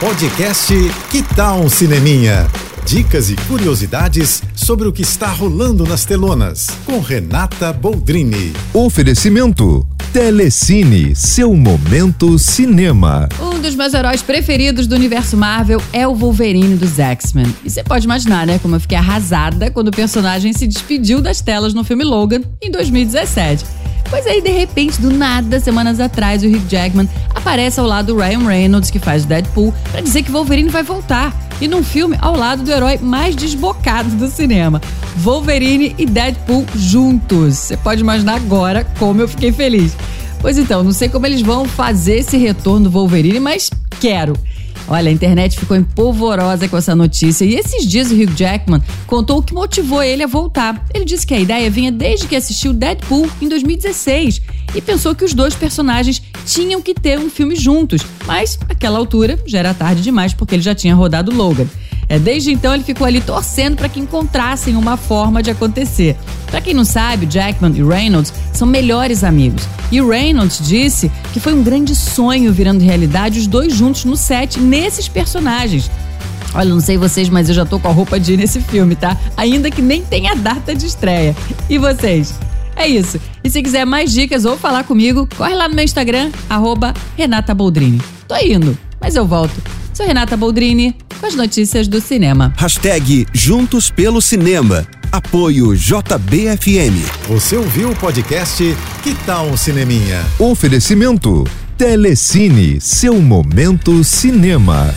Podcast Que Tal um Cineminha? Dicas e curiosidades sobre o que está rolando nas telonas, com Renata Boldrini. Oferecimento Telecine, seu momento cinema. Um dos meus heróis preferidos do universo Marvel é o Wolverine dos X-Men. E você pode imaginar, né, como eu fiquei arrasada quando o personagem se despediu das telas no filme Logan em 2017. Pois aí, de repente, do nada, semanas atrás, o Hugh Jackman aparece ao lado do Ryan Reynolds, que faz Deadpool, para dizer que Wolverine vai voltar. E num filme ao lado do herói mais desbocado do cinema. Wolverine e Deadpool juntos. Você pode imaginar agora como eu fiquei feliz. Pois então, não sei como eles vão fazer esse retorno do Wolverine, mas quero. Olha, a internet ficou empolvorosa com essa notícia e esses dias o Hugh Jackman contou o que motivou ele a voltar. Ele disse que a ideia vinha desde que assistiu Deadpool em 2016 e pensou que os dois personagens tinham que ter um filme juntos, mas naquela altura já era tarde demais porque ele já tinha rodado Logan. É, desde então ele ficou ali torcendo para que encontrassem uma forma de acontecer. Para quem não sabe, Jackman e Reynolds são melhores amigos. E Reynolds disse que foi um grande sonho virando realidade os dois juntos no set nesses personagens. Olha, não sei vocês, mas eu já tô com a roupa de ir nesse filme, tá? Ainda que nem tenha data de estreia. E vocês? É isso. E se quiser mais dicas ou falar comigo, corre lá no meu Instagram, arroba Renata Boldrini. Tô indo, mas eu volto. Sou Renata Boldrini com as notícias do cinema. Hashtag Juntos pelo Cinema. Apoio JBFM. Você ouviu o podcast Que Tal um Cineminha? Oferecimento Telecine, seu momento cinema.